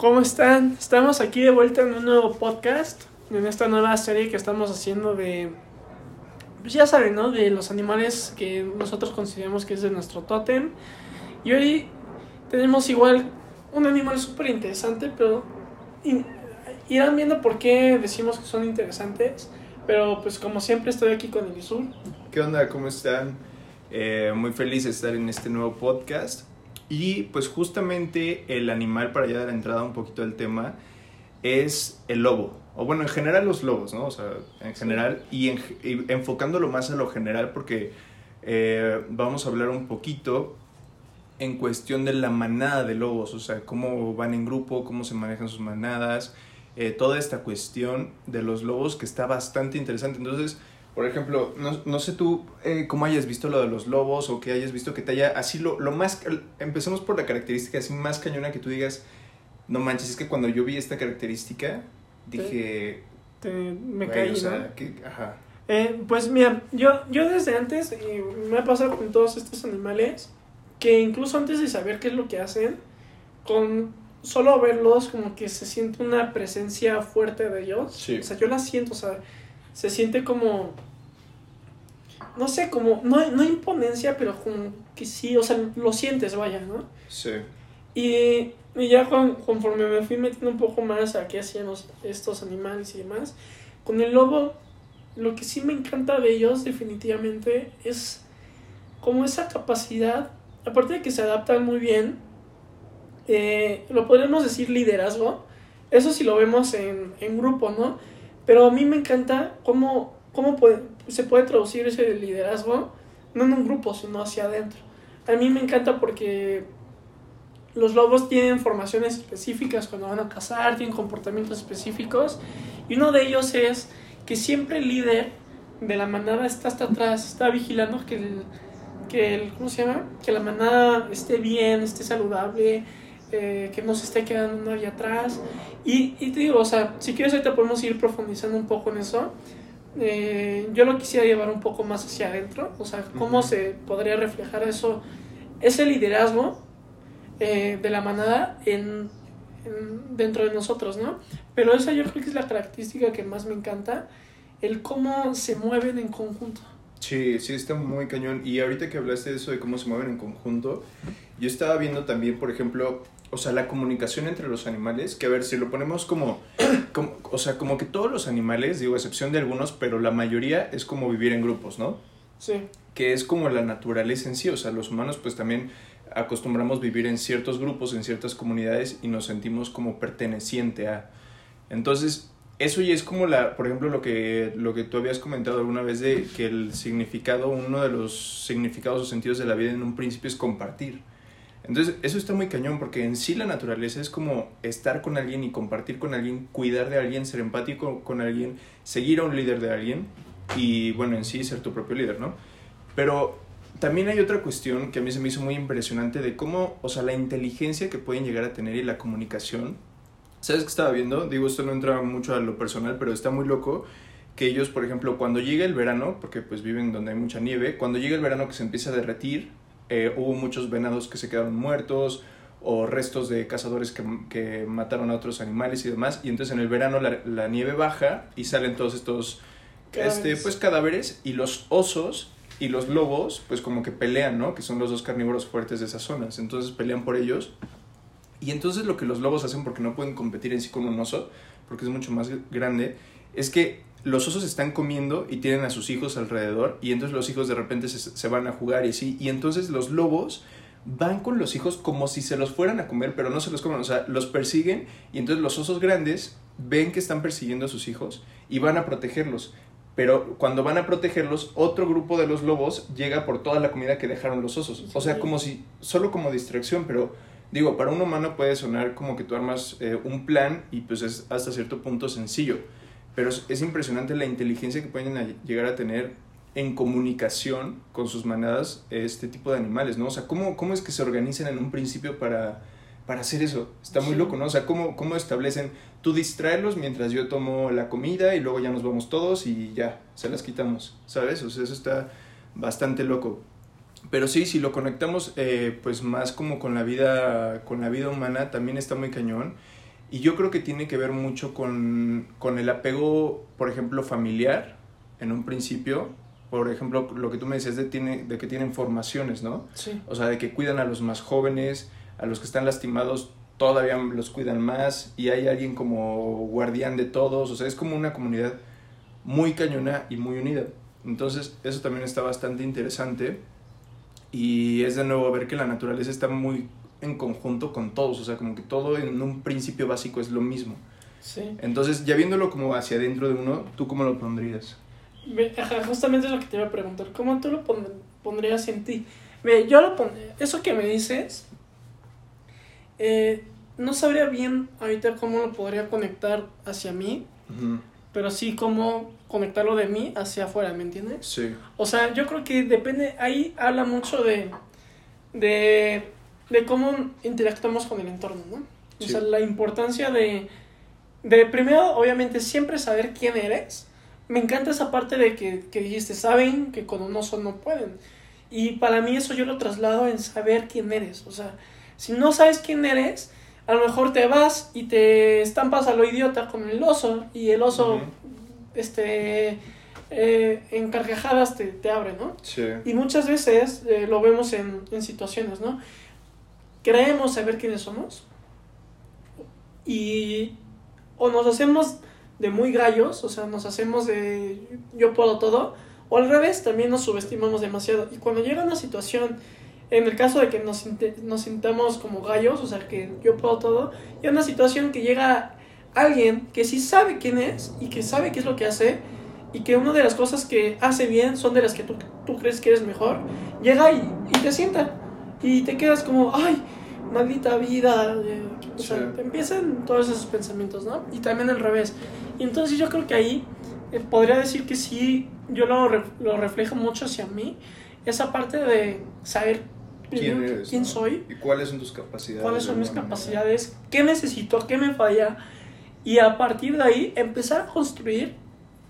¿Cómo están? Estamos aquí de vuelta en un nuevo podcast, en esta nueva serie que estamos haciendo de, pues ya saben, ¿no? De los animales que nosotros consideramos que es de nuestro tótem. Y hoy tenemos igual un animal súper interesante, pero irán viendo por qué decimos que son interesantes. Pero pues como siempre estoy aquí con Elisur. ¿Qué onda? ¿Cómo están? Eh, muy feliz de estar en este nuevo podcast. Y pues justamente el animal, para ya dar entrada un poquito al tema, es el lobo. O bueno, en general los lobos, ¿no? O sea, en general. Y, en- y enfocándolo más a lo general porque eh, vamos a hablar un poquito en cuestión de la manada de lobos. O sea, cómo van en grupo, cómo se manejan sus manadas. eh, toda esta cuestión de los lobos que está bastante interesante. Entonces... Por ejemplo, no, no sé tú eh, cómo hayas visto lo de los lobos o que hayas visto que te haya así lo, lo más... Empecemos por la característica así más cañona que tú digas, no manches, es que cuando yo vi esta característica dije... Te- me "Güey, caí, o sea, ¿no? que- ajá. Eh, pues mira, yo, yo desde antes eh, me ha pasado con todos estos animales que incluso antes de saber qué es lo que hacen, con solo verlos como que se siente una presencia fuerte de ellos. Sí. O sea, yo la siento, o sea, se siente como, no sé, como, no, no imponencia, pero como que sí, o sea, lo sientes, vaya, ¿no? Sí. Y, y ya con- conforme me fui metiendo un poco más a qué hacían los- estos animales y demás, con el lobo, lo que sí me encanta de ellos definitivamente es como esa capacidad, aparte de que se adaptan muy bien, eh, lo podríamos decir liderazgo, eso sí lo vemos en, en grupo, ¿no? Pero a mí me encanta cómo, cómo puede- se puede traducir ese liderazgo, no en un grupo, sino hacia adentro. A mí me encanta porque los lobos tienen formaciones específicas cuando van a cazar, tienen comportamientos específicos. Y uno de ellos es que siempre el líder de la manada está hasta atrás, está vigilando que el, que el ¿cómo se llama? Que la manada esté bien, esté saludable, eh, que no se esté quedando nadie atrás. Y, te digo, o sea, si quieres ahorita podemos ir profundizando un poco en eso. Eh, yo lo quisiera llevar un poco más hacia adentro, o sea, cómo se podría reflejar eso, ese liderazgo eh, de la manada en, en- dentro de nosotros, ¿no? Pero esa yo creo que es la característica que más me encanta, el cómo se mueven en conjunto. Sí, sí, está muy cañón. Y ahorita que hablaste de eso, de cómo se mueven en conjunto, yo estaba viendo también, por ejemplo, o sea, la comunicación entre los animales, que a ver, si lo ponemos como, como o sea, como que todos los animales, digo, a excepción de algunos, pero la mayoría es como vivir en grupos, ¿no? Sí, que es como la naturaleza en sí, o sea, los humanos pues también acostumbramos vivir en ciertos grupos, en ciertas comunidades y nos sentimos como perteneciente a. Entonces, eso ya es como la, por ejemplo, lo que, lo que tú habías comentado alguna vez de que el significado, uno de los significados o sentidos de la vida en un principio es compartir. Entonces, eso está muy cañón porque en sí la naturaleza es como estar con alguien y compartir con alguien, cuidar de alguien, ser empático con alguien, seguir a un líder de alguien y, bueno, en sí ser tu propio líder, ¿no? Pero también hay otra cuestión que a mí se me hizo muy impresionante de cómo, o sea, la inteligencia que pueden llegar a tener y la comunicación. ¿Sabes qué estaba viendo? Digo, esto no entra mucho a lo personal, pero está muy loco que ellos, por ejemplo, cuando llega el verano, porque pues viven donde hay mucha nieve, cuando llega el verano que se empieza a derretir, eh, hubo muchos venados que se quedaron muertos o restos de cazadores que, que mataron a otros animales y demás, y entonces en el verano la, la nieve baja y salen todos estos este, Cadáveres. pues cadáveres y los osos y los lobos pues como que pelean, ¿no? Que son los dos carnívoros fuertes de esas zonas, entonces pelean por ellos. Y entonces lo que los lobos hacen porque no pueden competir en sí con un oso, porque es mucho más grande, es que los osos están comiendo y tienen a sus hijos alrededor y entonces los hijos de repente se, se van a jugar y así, y entonces los lobos van con los hijos como si se los fueran a comer, pero no se los comen, o sea, los persiguen y entonces los osos grandes ven que están persiguiendo a sus hijos y van a protegerlos. Pero cuando van a protegerlos, otro grupo de los lobos llega por toda la comida que dejaron los osos. O sea, como si, solo como distracción, pero digo, para un humano puede sonar como que tú armas eh, un plan y pues es hasta cierto punto sencillo. Pero es, es impresionante la inteligencia que pueden llegar a tener en comunicación con sus manadas este tipo de animales, ¿no? O sea, ¿cómo, cómo es que se organizan en un principio para, para hacer eso? Está muy Sí. loco, ¿no? O sea, ¿cómo, ¿cómo establecen? Tú distraerlos mientras yo tomo la comida y luego ya nos vamos todos y ya, se las quitamos, ¿sabes? O sea, eso está bastante loco. Pero sí, si lo conectamos eh, pues más como con la vida, con la vida humana, también está muy cañón. Y yo creo que tiene que ver mucho con, con el apego, por ejemplo, familiar, en un principio. Por ejemplo, lo que tú me decías de, tiene, de que tienen formaciones, ¿no? Sí. O sea, de que cuidan a los más jóvenes, a los que están lastimados todavía los cuidan más y hay alguien como guardián de todos, o sea, es como una comunidad muy cañona y muy unida. Entonces, eso también está bastante interesante y es de nuevo ver que la naturaleza está muy en conjunto con todos, o sea, como que todo en un principio básico es lo mismo. Sí. Entonces, ya viéndolo como hacia adentro de uno, ¿tú cómo lo pondrías? Justamente es lo que te iba a preguntar. ¿Cómo tú lo pon- pondrías en ti? Ve, yo lo pondría. Eso que me dices, eh, no sabría bien ahorita cómo lo podría conectar hacia mí, Ujú, pero sí cómo conectarlo de mí hacia afuera, ¿me entiendes? Sí. O sea, yo creo que depende, ahí habla mucho de, de, de cómo interactuamos con el entorno, ¿no? O Sí. sea, la importancia de, de, primero, obviamente, siempre saber quién eres. Me encanta esa parte de que, que dijiste, saben que con un oso no pueden. Y para mí eso yo lo traslado en saber quién eres. O sea, si no sabes quién eres, a lo mejor te vas y te estampas a lo idiota con el oso y el oso, este, eh, en carcajadas te, te abre, ¿no? Sí. Y muchas veces eh, lo vemos en, en situaciones, ¿no? Creemos saber quiénes somos y o nos hacemos de muy gallos, o sea, nos hacemos de yo puedo todo, o al revés, también nos subestimamos demasiado. Y cuando llega una situación, en el caso de que nos, nos sintamos como gallos, o sea, que yo puedo todo, y una situación que llega alguien que sí sabe quién es y que sabe qué es lo que hace, y que una de las cosas que hace bien son de las que tú, tú crees que eres mejor, llega y, y te sienta. Y te quedas como, ay, maldita vida. eh, O sea, Sí. te empiezan todos esos pensamientos, ¿no? Y también al revés. Y entonces yo creo que ahí eh, podría decir que sí, yo lo, lo reflejo mucho hacia mí. Esa parte de saber ¿Quién eres? quién no? soy, ¿Y cuáles son tus capacidades? cuáles son de mis alguna manera? capacidades, qué necesito, qué me falla. Y a partir de ahí empezar a construir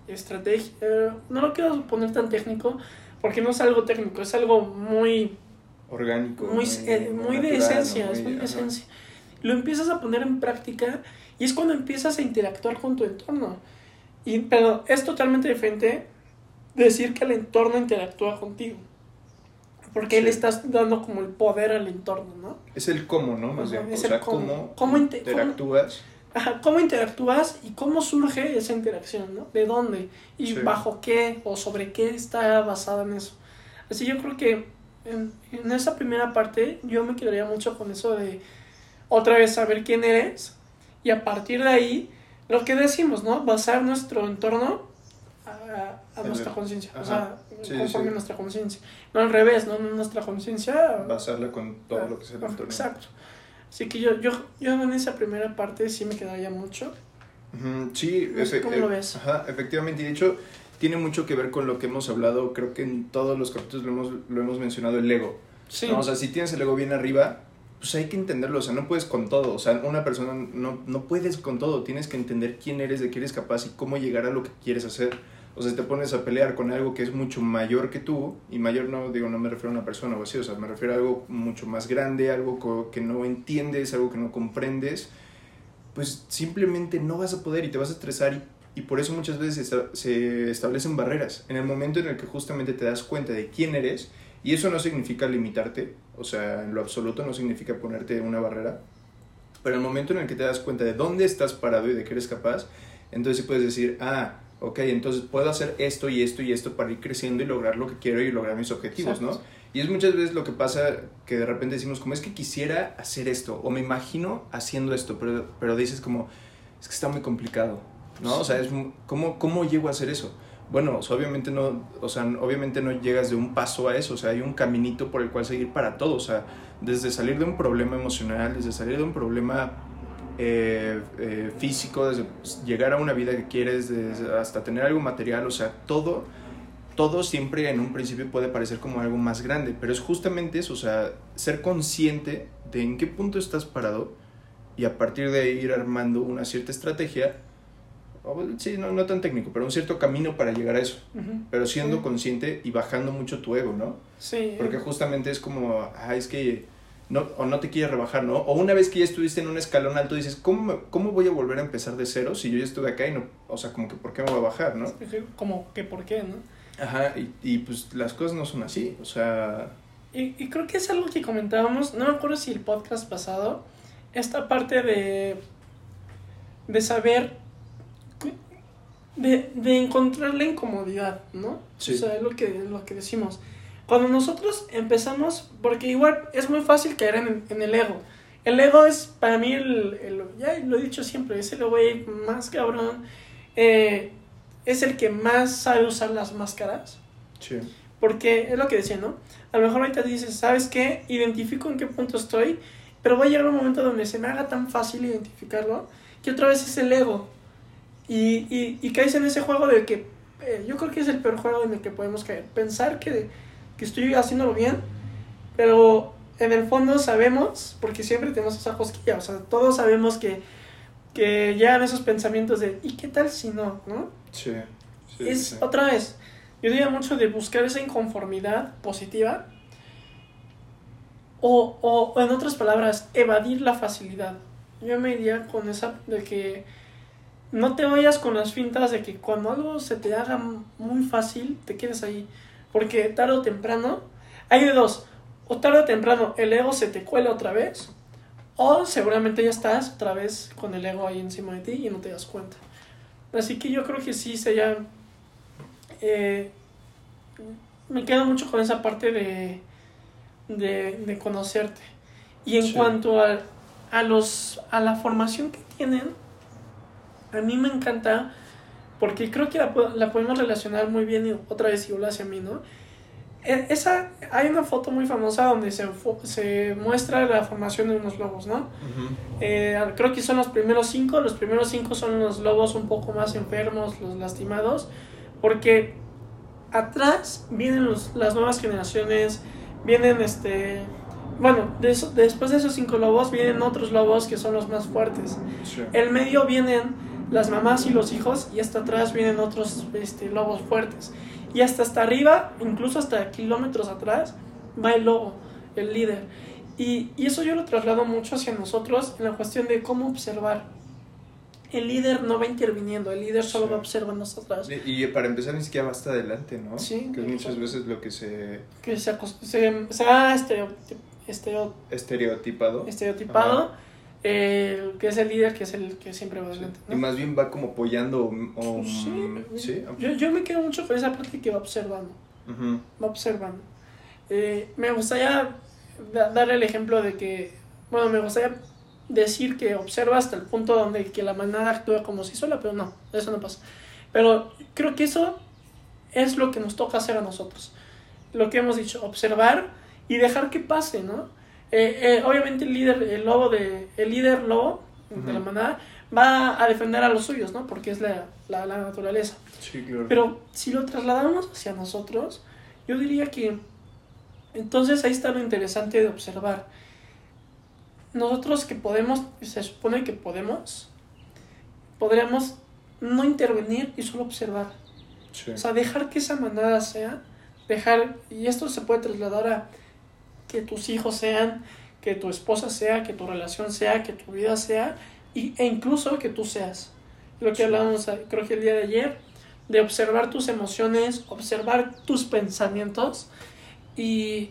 estrategia. eh, no lo quiero poner tan técnico porque no es algo técnico, es algo muy Orgánico. muy, eh, muy de natural, esencia, ¿no? es muy de esencia. Lo empiezas a poner en práctica y es cuando empiezas a interactuar con tu entorno. Y, pero es totalmente diferente decir que el entorno interactúa contigo. Porque Sí. le estás dando como el poder al entorno, ¿no? Es el cómo, ¿no? Más Ajá, bien. O es el sea, cómo. cómo, Cómo inte- interactúas. Ajá, cómo interactúas y cómo surge esa interacción, ¿no? ¿De dónde? Y Sí. bajo qué o sobre qué está basada en eso. Así yo creo que en, en esa primera parte yo me quedaría mucho con eso de otra vez saber quién eres y a partir de ahí lo que decimos, ¿no? Basar nuestro entorno a, nuestra conciencia, o sea, Sí, conforme sí. a nuestra conciencia. No al revés, ¿no? Nuestra conciencia Basarla con todo lo que Ah, entorno. Exacto. Así que yo, yo, yo en esa primera parte sí me quedaría mucho. Sí, efe- cómo eh, lo ves. Ajá, efectivamente. Y de hecho, tiene mucho que ver con lo que hemos hablado. Creo que en todos los capítulos lo hemos, lo hemos mencionado: el ego. Sí. ¿no? O sea, si tienes el ego bien arriba, pues hay que entenderlo. O sea, no puedes con todo. O sea, una persona no, no puedes con todo. Tienes que entender quién eres, de qué eres capaz y cómo llegar a lo que quieres hacer. O sea, te pones a pelear con algo que es mucho mayor que tú, y mayor no, digo, no me refiero a una persona o así, o sea, me refiero a algo mucho más grande, algo que no entiendes, algo que no comprendes, pues simplemente no vas a poder y te vas a estresar y, y por eso muchas veces se establecen barreras. En el momento en el que justamente te das cuenta de quién eres, y eso no significa limitarte, o sea, en lo absoluto no significa ponerte una barrera, pero en el momento en el que te das cuenta de dónde estás parado y de qué eres capaz, entonces puedes decir, ah, ok, entonces puedo hacer esto y esto y esto para ir creciendo y lograr lo que quiero y lograr mis objetivos, ¿no? Exacto. Y es muchas veces lo que pasa que de repente decimos, como es que quisiera hacer esto, o me imagino haciendo esto, pero, pero dices como, es que está muy complicado, ¿no? O sea, es, ¿cómo, ¿cómo llego a hacer eso? Bueno, o sea, obviamente no, o sea, obviamente no llegas de un paso a eso, o sea, hay un caminito por el cual seguir para todo, o sea, desde salir de un problema emocional, desde salir de un problema eh, eh, físico, desde llegar a una vida que quieres, hasta tener algo material, o sea, todo, todo siempre en un principio puede parecer como algo más grande, pero es justamente eso, o sea, ser consciente de en qué punto estás parado y a partir de ir armando una cierta estrategia, o, sí, no, no tan técnico, pero un cierto camino para llegar a eso, Ujú. pero siendo consciente y bajando mucho tu ego, ¿no? Sí. Porque justamente es como, ah, es que no, o no te quieres rebajar, ¿no? O una vez que ya estuviste en un escalón alto, dices, ¿cómo, me- ¿cómo voy a volver a empezar de cero si yo ya estuve acá y no, o sea, como que, ¿por qué me voy a bajar, no? Como que por qué, ¿no? Ajá, y, y pues las cosas no son así, o sea, Y, y creo que es algo que comentábamos, no me acuerdo si el podcast pasado, esta parte de, de saber, de, de encontrar la incomodidad, ¿no? Sí. O sea, es lo que, lo que decimos. Cuando nosotros empezamos, porque igual es muy fácil caer en, en el ego. El ego es para mí el, el- ya lo he dicho siempre, es el güey más cabrón, eh, es el que más sabe usar las máscaras. sí, Porque es lo que decía, ¿no? A lo mejor ahorita dices, ¿sabes qué? Identifico en qué punto estoy, pero va a llegar un momento donde se me haga tan fácil identificarlo que otra vez es el ego. Y, y, y caes en ese juego de que eh, yo creo que es el peor juego en el que podemos caer. Pensar que, que estoy haciéndolo bien, pero en el fondo sabemos, porque siempre tenemos esa cosquilla, o sea, todos sabemos que, que llegan esos pensamientos de, ¿y qué tal si no? ¿no? sí. sí, es sí. otra vez, yo diría mucho de buscar esa inconformidad positiva o, o, o en otras palabras, evadir la facilidad. Yo me iría con esa de que no te vayas con las fintas de que cuando algo se te haga muy fácil, te quedes ahí. Porque tarde o temprano, hay de dos, o tarde o temprano el ego se te cuela otra vez, o seguramente ya estás otra vez con el ego ahí encima de ti y no te das cuenta. Así que yo creo que sí sería. eh, me quedo mucho con esa parte de, de, de conocerte. Y en Sí. cuanto a, a, los, a la formación que tienen, a mí me encanta porque creo que la, la podemos relacionar muy bien y otra vez igual hacia mí, ¿no? E- Esa, hay una foto muy famosa donde se, se muestra la formación de unos lobos, ¿no? Ujú. Eh, creo que son los primeros cinco. Los primeros cinco son los lobos un poco más enfermos, los lastimados. Porque atrás vienen los- las nuevas generaciones. Vienen este. Bueno, de eso- después de esos cinco lobos vienen otros lobos que son los más fuertes. Sí. El medio vienen las mamás y los hijos. Y hasta atrás vienen otros este, lobos fuertes. Y hasta hasta arriba, incluso hasta kilómetros atrás, va el lobo, el líder. Y, y eso yo lo traslado mucho hacia nosotros en la cuestión de cómo observar. El líder no va interviniendo, el líder solo Sí. va observando hacia atrás. Y, y para empezar ni siquiera va hasta adelante, ¿no? Sí, Que es muchas veces lo que se Que se, se, se ha estereotip- estereo- estereotipado. estereotipado, eh, que es el líder, que es el que siempre va Sí. adelante. Y más bien va como apoyando o... o- Sí, ¿sí? Yo, yo me quedo mucho con esa parte que va observando. Va observando. Eh, me gustaría da- dar el ejemplo de que, bueno, me gustaría decir que observa hasta el punto donde que la manada actúa como si sola, pero no, eso no pasa. Pero creo que eso es lo que nos toca hacer a nosotros. Lo que hemos dicho, observar y dejar que pase, ¿no? Eh, eh, obviamente el líder, el lobo de, el líder lobo de la manada va a defender a los suyos, ¿no? Porque es la, la, la naturaleza. Sí, claro. Pero si lo trasladamos hacia nosotros, yo diría que entonces ahí está lo interesante de observar. Nosotros que podemos, se supone que podemos, podríamos no intervenir y solo observar. Sí. O sea, dejar que esa manada sea, dejar, y esto se puede trasladar a que tus hijos sean, que tu esposa sea, que tu relación sea, que tu vida sea, y, e incluso que tú seas. Lo que eh, creo que el día de ayer, de observar tus emociones, observar tus pensamientos, y,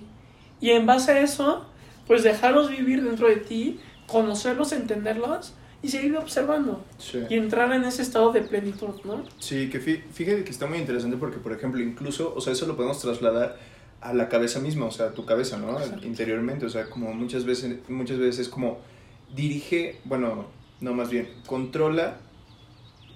y en base a eso, pues dejarlos vivir dentro de ti, conocerlos, entenderlos, y seguir observando, Sí. y entrar en ese estado de plenitud, ¿no? Sí, que fí- fíjate que está muy interesante porque, por ejemplo, incluso, o sea, eso lo podemos trasladar a la cabeza misma, o sea, a tu cabeza, ¿no? Exacto. Interiormente, o sea, como muchas veces, muchas veces es como dirige, bueno, no más bien, controla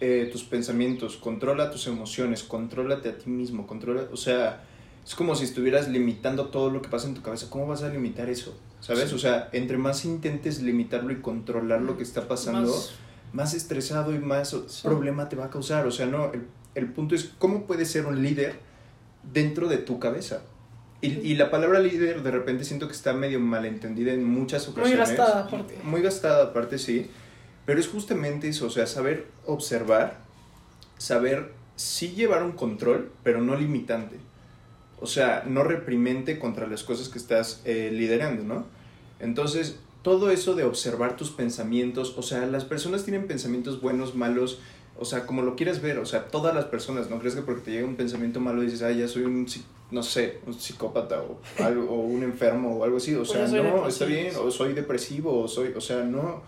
eh, tus pensamientos, controla tus emociones, contrólate a ti mismo, controla, o sea, es como si estuvieras limitando todo lo que pasa en tu cabeza. ¿Cómo vas a limitar eso? ¿Sabes? Sí. O sea, entre más intentes limitarlo y controlar lo que está pasando, Más- más estresado y más Sí. problema te va a causar. O sea, no, el, el punto es cómo puedes ser un líder dentro de tu cabeza. Y, y la palabra líder de repente siento que está medio malentendida en muchas Muy ocasiones. gastada, aparte. Muy gastada aparte, sí. Pero es justamente eso, o sea, saber observar, saber sí llevar un control, pero no limitante. O sea, no reprimente contra las cosas que estás eh, liderando, ¿no? Entonces, todo eso de observar tus pensamientos, o sea, las personas tienen pensamientos buenos, malos, o sea, como lo quieres ver, o sea, todas las personas, no crees que porque te llega un pensamiento malo dices, ay, ya soy un, no sé, un psicópata o, algo, o un enfermo o algo así, o sea, no, está bien, o soy depresivo, o soy, o sea, no,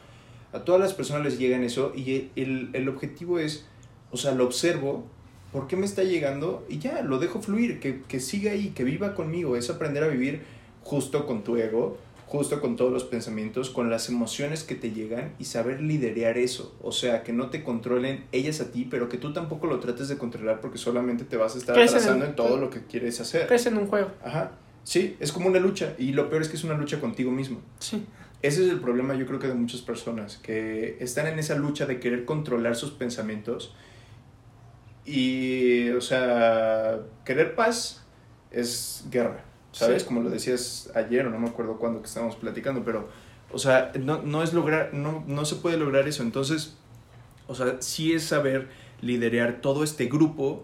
a todas las personas les llegan eso y el, el objetivo es, o sea, lo observo, ¿por qué me está llegando? Y ya, lo dejo fluir, que, que siga ahí, que viva conmigo, es aprender a vivir justo con tu ego, justo con todos los pensamientos, con las emociones que te llegan y saber liderear eso. O sea, que no te controlen ellas a ti, pero que tú tampoco lo trates de controlar porque solamente te vas a estar atrasando en, todo lo que quieres hacer. Es en un juego. Ajá. Sí, es como una lucha. Y lo peor es que es una lucha contigo mismo. Sí. Ese es el problema, yo creo que de muchas personas, que están en esa lucha de querer controlar sus pensamientos. Y, o sea, querer paz es guerra. ¿Sabes? Como lo decías ayer o no me acuerdo cuándo que estábamos platicando, pero, o sea, no, no es lograr, no, no se puede lograr eso. Entonces, o sea, sí es saber liderar todo este grupo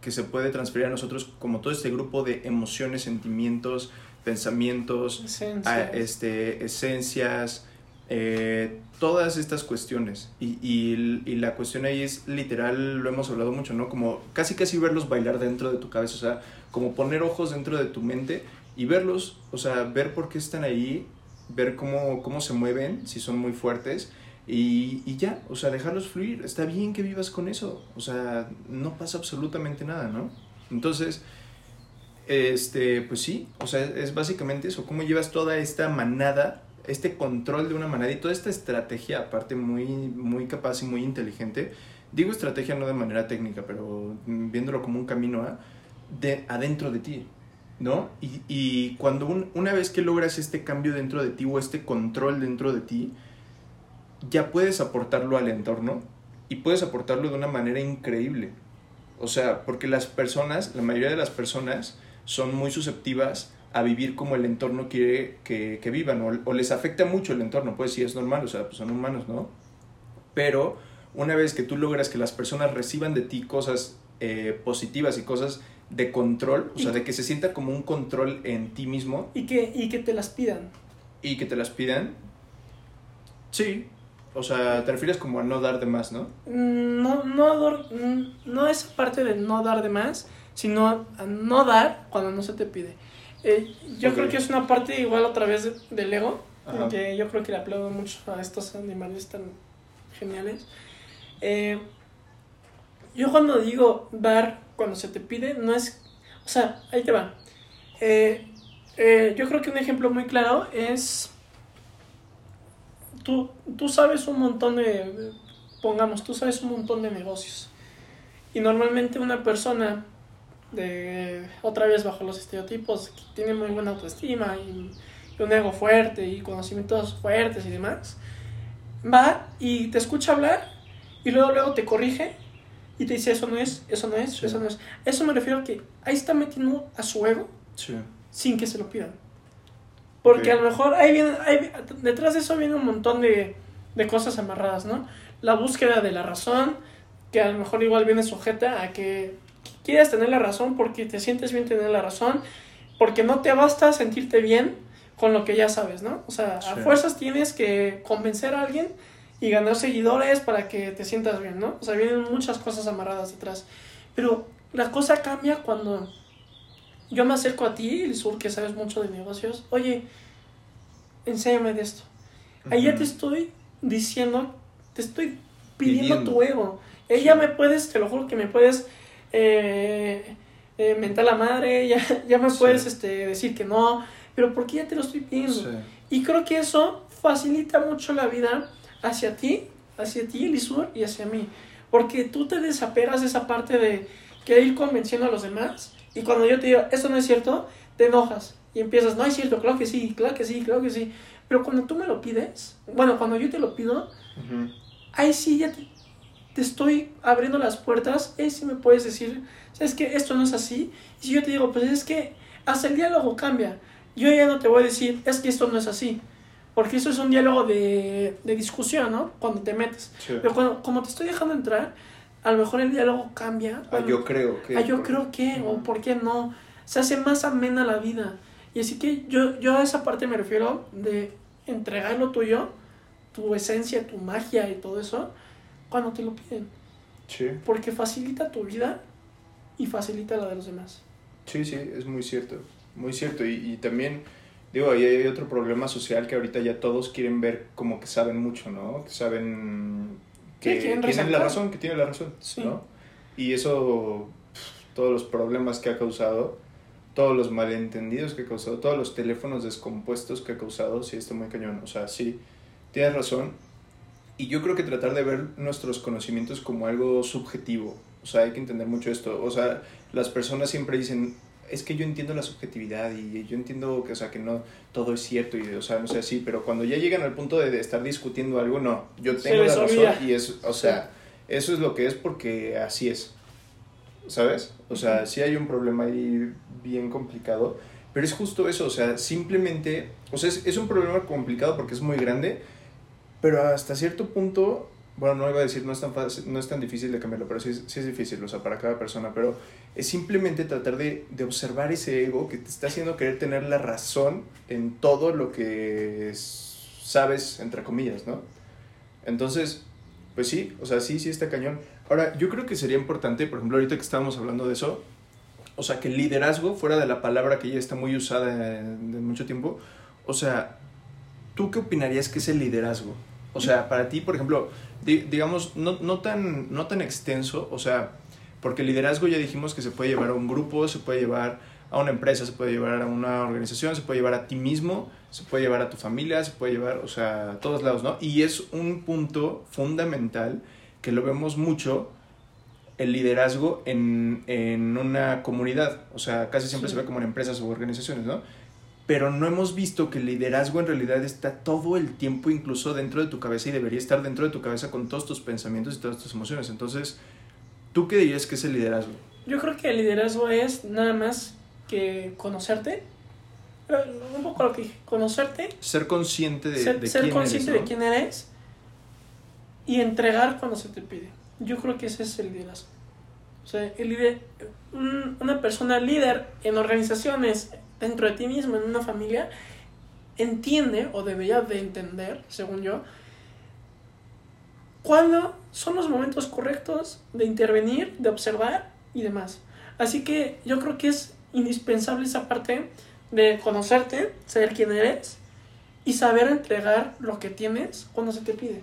que se puede transferir a nosotros como todo este grupo de emociones, sentimientos, pensamientos, esencias, este, esencias eh, todas estas cuestiones. Y, y, y, la cuestión ahí es literal, lo hemos hablado mucho, ¿no? Como casi casi verlos bailar dentro de tu cabeza, o sea, como poner ojos dentro de tu mente y verlos, o sea, ver por qué están ahí, ver cómo, cómo se mueven, si son muy fuertes. Y, y ya, o sea, dejarlos fluir. Está bien que vivas con eso. O sea, no pasa absolutamente nada, ¿no? Entonces, este, pues sí, o sea, es básicamente eso. ¿Cómo llevas toda esta manada, este control de una manada y toda esta estrategia, aparte muy, muy capaz y muy inteligente? Digo estrategia no de manera técnica, pero viéndolo como un camino a de adentro de ti, ¿no? Y, y cuando una vez que logras este cambio dentro de ti o este control dentro de ti, ya puedes aportarlo al entorno y puedes aportarlo de una manera increíble. O sea, porque las personas, la mayoría de las personas son muy susceptivas a vivir como el entorno quiere que, que vivan o, o, les afecta mucho el entorno, pues sí es normal, o sea, pues son humanos, ¿no? Pero una vez que tú logras que las personas reciban de ti cosas eh, positivas y cosas de control, o sea, de que se sienta como un control en ti mismo. Y que, y que te las pidan. Y que te las pidan. Sí. O sea, te refieres como a no dar de más, ¿no? Mm, no, no, mm, no es parte de no dar de más, sino a no dar cuando no se te pide. Eh, yo creo que es una parte igual otra vez del ego, que yo creo que le aplaudo mucho a estos animales tan geniales. Eh, yo cuando digo dar cuando se te pide, no es... O sea, ahí te va. Eh, yo creo que un ejemplo muy claro es... Tú, tú sabes un montón de... Pongamos, tú sabes un montón de negocios. Y normalmente una persona, de otra vez bajo los estereotipos, que tiene muy buena autoestima y, y un ego fuerte y conocimientos fuertes y demás, va y te escucha hablar y luego luego te corrige y te dice eso no es, eso no es, eso no es. Eso me refiero a que ahí está metiendo a su ego sin que se lo pidan. Porque a lo mejor ahí viene, detrás de eso viene un montón de, de cosas amarradas, ¿no? La búsqueda de la razón, que a lo mejor igual viene sujeta a que quieres tener la razón porque te sientes bien tener la razón, porque no te basta sentirte bien con lo que ya sabes, ¿no? O sea, a fuerzas tienes que convencer a alguien y ganar seguidores para que te sientas bien, ¿no? O sea, vienen muchas cosas amarradas detrás. Pero la cosa cambia cuando yo me acerco a ti, Sur, que sabes mucho de negocios. Oye, enséñame de esto. Ahí ya te estoy diciendo, te estoy pidiendo, tu ego. Ella me puedes, te lo juro que me puedes eh, eh, mentar la madre, ya, ya me puedes este, decir que no, pero porque ya te lo estoy pidiendo. Y creo que eso facilita mucho la vida hacia ti, hacia ti, Elisur, y hacia mí. Porque tú te desapegas de esa parte de que ir convenciendo a los demás. Y cuando yo te digo, esto no es cierto, te enojas. Y empiezas, no es cierto, claro que sí, claro que sí, claro que sí. Pero cuando tú me lo pides, bueno, cuando yo te lo pido, ahí sí ya te, te, estoy abriendo las puertas. Ahí sí me puedes decir, ¿sabes que Esto no es así. Y si yo te digo, pues es que hasta el diálogo cambia. Yo ya no te voy a decir, es que esto no es así. Porque eso es un diálogo de, de discusión, ¿no? Cuando te metes. Pero cuando, como te estoy dejando entrar, a lo mejor el diálogo cambia. ah, yo creo que. Ah, yo creo que, o por qué no. Se hace más amena la vida. Y así que yo, yo a esa parte me refiero de entregar lo tuyo, tu esencia, tu magia y todo eso, cuando te lo piden. Sí. Porque facilita tu vida y facilita la de los demás. Sí, sí, es muy cierto. Muy cierto. Y, y también, digo, ahí hay otro problema social que ahorita ya todos quieren ver como que saben mucho, ¿no? Que saben que Sí, tienen la razón, que tienen la razón, Sí. ¿no? Y eso, todos los problemas que ha causado, todos los malentendidos que ha causado, todos los teléfonos descompuestos que ha causado, sí está muy cañón. O sea, sí, tienes razón. Y yo creo que tratar de ver nuestros conocimientos como algo subjetivo. O sea, hay que entender mucho esto. O sea, las personas siempre dicen, es que yo entiendo la subjetividad y yo entiendo que, o sea, que no todo es cierto y, o sea, no sé así, pero cuando ya llegan al punto de, de estar discutiendo algo, no, yo tengo la razón olvida. y es, o sea, eso es lo que es porque así es, ¿sabes? O sea, sí hay un problema ahí bien complicado, pero es justo eso, o sea, simplemente, o sea, es, es un problema complicado porque es muy grande, pero hasta cierto punto, bueno, no iba a decir no es tan fácil, no es tan difícil de cambiarlo, pero sí, es- sí es difícil, o sea, para cada persona, pero es simplemente tratar de, de observar ese ego que te está haciendo querer tener la razón en todo lo que es- sabes, entre comillas, ¿no? Entonces, pues sí, o sea, sí, sí está cañón. Ahora, yo creo que sería importante, por ejemplo, ahorita que estábamos hablando de eso, o sea, que el liderazgo, fuera de la palabra que ya está muy usada de mucho tiempo, o sea, ¿tú qué opinarías que es el liderazgo? O sea, para ti, por ejemplo, di- digamos, no, no, tan, no tan extenso, o sea, porque el liderazgo ya dijimos que se puede llevar a un grupo, se puede llevar a una empresa, se puede llevar a una organización, se puede llevar a ti mismo, se puede llevar a tu familia, se puede llevar, o sea, a todos lados, ¿no? Y es un punto fundamental que lo vemos mucho el liderazgo en, en una comunidad, o sea, casi siempre Sí. se ve como en empresas o organizaciones, ¿no? Pero no hemos visto que el liderazgo en realidad está todo el tiempo incluso dentro de tu cabeza y debería estar dentro de tu cabeza con todos tus pensamientos y todas tus emociones. Entonces, ¿tú qué dirías que es el liderazgo? Yo creo que el liderazgo es nada más que conocerte. Eh, Un poco lo que dije, conocerte, Ser consciente de, ser, de ser quién consciente eres, de quién eres y entregar cuando se te pide. Yo creo que ese es el liderazgo. O sea, el líder, un- una persona líder en organizaciones, dentro de ti mismo, en una familia, entiende o debería de entender, según yo, cuándo son los momentos correctos de intervenir, de observar y demás. Así que yo creo que es indispensable esa parte de conocerte, saber quién eres y saber entregar lo que tienes cuando se te pide.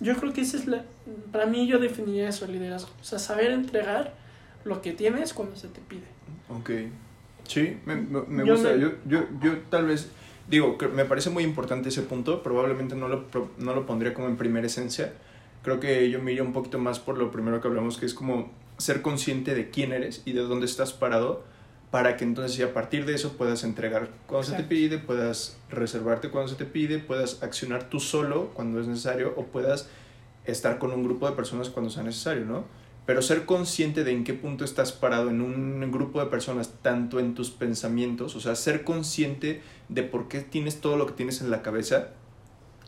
Yo creo que esa es la... Para mí yo definiría eso, el liderazgo. O sea, saber entregar lo que tienes cuando se te pide. Ok. Sí, me, me- Yo gusta. me- Yo, yo, yo tal vez, digo, me parece muy importante ese punto. Probablemente no lo, pro- no lo pondría como en primera esencia. Creo que yo me iría un poquito más por lo primero que hablamos, que es como ser consciente de quién eres y de dónde estás parado para que entonces a partir de eso puedas entregar cuando se te Exacto. pide, puedas reservarte cuando se te pide, puedas accionar tú solo cuando es necesario o puedas estar con un grupo de personas cuando sea necesario, ¿no? Pero ser consciente de en qué punto estás parado en un grupo de personas, tanto en tus pensamientos, o sea, ser consciente de por qué tienes todo lo que tienes en la cabeza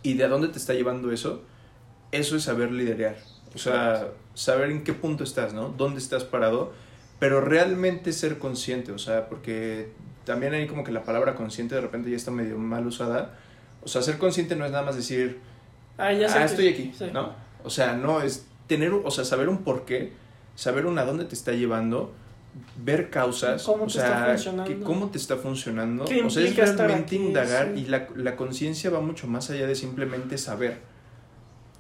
y de a dónde te está llevando eso, eso es saber liderar. O sea, saber en qué punto estás, ¿no? Dónde estás parado, pero realmente ser consciente, o sea, porque también hay como que la palabra consciente de repente ya está medio mal usada. O sea, ser consciente no es nada más decir, Ah, ya sé ah, que- estoy aquí, sí. ¿no? O sea, no, es tener, o sea, saber un porqué, saber un a dónde te está llevando, ver causas, Cómo o te sea, está funcionando. que cómo te está funcionando, ¿Qué o sea, es realmente aquí? indagar Sí. y la, la conciencia va mucho más allá de simplemente saber,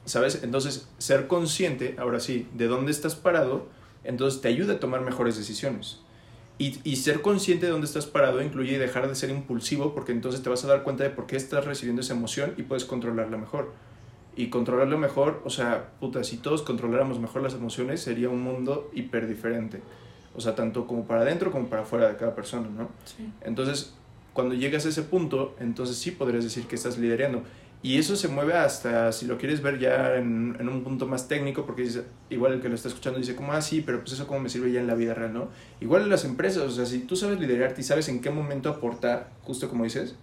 ¿sabes? Entonces, ser consciente, ahora sí, de dónde estás parado, entonces te ayuda a tomar mejores decisiones. Y, y ser consciente de dónde estás parado incluye dejar de ser impulsivo porque entonces te vas a dar cuenta de por qué estás recibiendo esa emoción y puedes controlarla mejor. Y controlarla mejor, o sea, puta, si todos controláramos mejor las emociones sería un mundo hiper diferente. O sea, tanto como para adentro como para afuera de cada persona, ¿no? Sí. Entonces, cuando llegas a ese punto, entonces sí podrías decir que estás liderando. Y eso se mueve hasta, si lo quieres ver ya en, en un punto más técnico, porque dice, igual el que lo está escuchando dice como, ah, sí, pero pues eso cómo me sirve ya en la vida real, ¿no? Igual en las empresas, o sea, si tú sabes liderarte y sabes en qué momento aportar, justo como dices,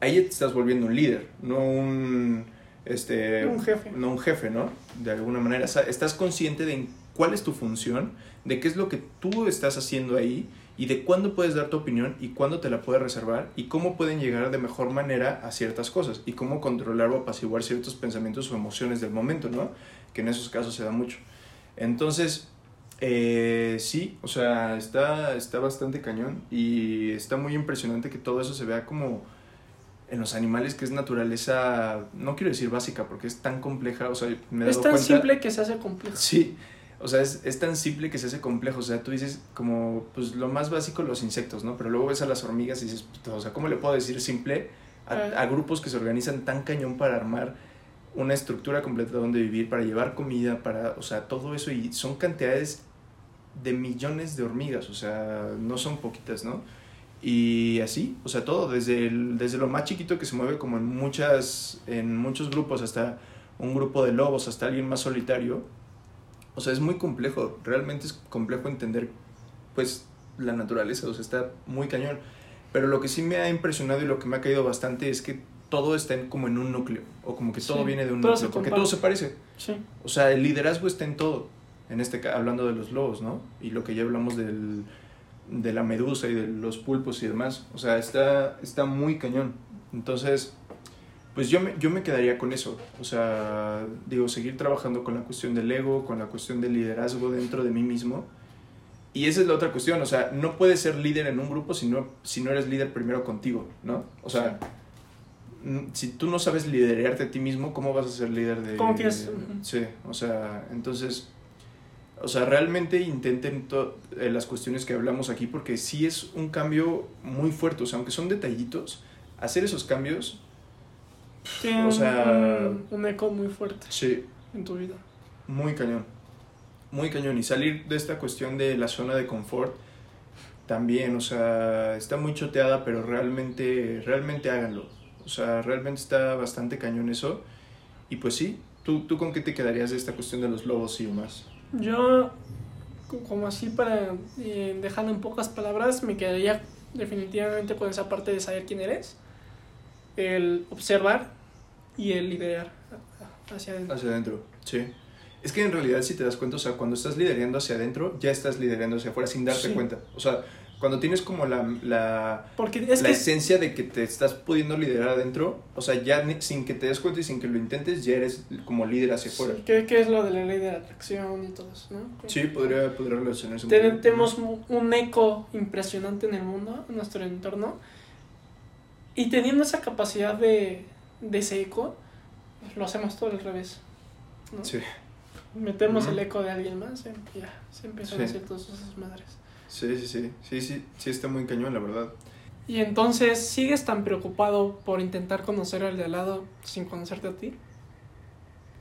ahí ya te estás volviendo un líder, no un, este, Un jefe. no un jefe, ¿no? De alguna manera, o sea, estás consciente de cuál es tu función, de qué es lo que tú estás haciendo ahí y de cuándo puedes dar tu opinión y cuándo te la puedes reservar y cómo pueden llegar de mejor manera a ciertas cosas y cómo controlar o apaciguar ciertos pensamientos o emociones del momento, ¿no? Que en esos casos se da mucho. Entonces, eh, sí, o sea, está, está bastante cañón y está muy impresionante que todo eso se vea como en los animales que es naturaleza, no quiero decir básica porque es tan compleja, o sea, me he Es dado tan cuenta- simple que se hace complejo. Sí, o sea, es, es tan simple que se hace complejo. O sea, tú dices como, pues lo más básico, los insectos, ¿no? Pero luego ves a las hormigas y dices, puta, o sea, ¿cómo le puedo decir simple a, a grupos que se organizan tan cañón para armar una estructura completa donde vivir, para llevar comida, para, o sea, todo eso? Y son cantidades de millones de hormigas, o sea, no son poquitas, ¿no? Y así, o sea, todo, desde, el, desde lo más chiquito que se mueve como en, muchas, en muchos grupos hasta un grupo de lobos, hasta alguien más solitario. O sea, es muy complejo, realmente es complejo entender, pues, la naturaleza, o sea, está muy cañón. Pero lo que sí me ha impresionado y lo que me ha caído bastante es que todo está en- como en un núcleo, o como que todo Sí, viene de un núcleo, porque todo se parece. Sí. O sea, el liderazgo está en todo. En este hablando de los lobos, ¿no? Y lo que ya hablamos del, de la medusa y de los pulpos y demás. O sea, está, está muy cañón. Entonces, pues yo me, yo me quedaría con eso. O sea, digo, seguir trabajando con la cuestión del ego, con la cuestión del liderazgo dentro de mí mismo. Y esa es la otra cuestión. O sea, no puedes ser líder en un grupo si no, si no eres líder primero contigo, ¿no? O sea, si tú no sabes liderarte a ti mismo, ¿cómo vas a ser líder de... Sí, o sea, entonces, o sea, realmente intenten eh, las cuestiones que hablamos aquí porque sí es un cambio muy fuerte, o sea, aunque son detallitos, hacer esos cambios, O sea- un, un eco muy fuerte sí, en tu vida. muy cañón, muy cañón. Y salir de esta cuestión de la zona de confort también, o sea, está muy choteada, pero realmente, realmente háganlo. O sea, realmente está bastante cañón eso. Y pues sí, ¿tú, tú con qué te quedarías de esta cuestión de los lobos y demás? Yo, co- como así para eh, dejando en pocas palabras, me quedaría definitivamente con esa parte de saber quién eres, el observar y el liderar hacia adentro. Hacia adentro, sí. Es que en realidad, si te das cuenta, o sea, cuando estás liderando hacia adentro, ya estás liderando hacia afuera sin darte Sí. cuenta. O sea, cuando tienes como la, la, Porque es la que esencia de que te estás pudiendo liderar adentro, o sea, ya ni- sin que te des cuenta y sin que lo intentes, ya eres como líder hacia afuera. sí, ¿qué, qué es lo de la ley de la atracción y todo eso, ¿no? Sí, podría, podría relacionarse un Ten- poco. tenemos un- eco impresionante en el mundo, en nuestro entorno. Y teniendo esa capacidad de, de ese eco, pues, lo hacemos todo al revés. ¿no? Sí, Metemos el eco de alguien más y ya se empiezan Sí. a hacer todas esas madres. Sí, sí, sí, sí, sí, sí está muy cañón, la verdad. Y entonces, ¿sigues tan preocupado por intentar conocer al de al lado sin conocerte a ti?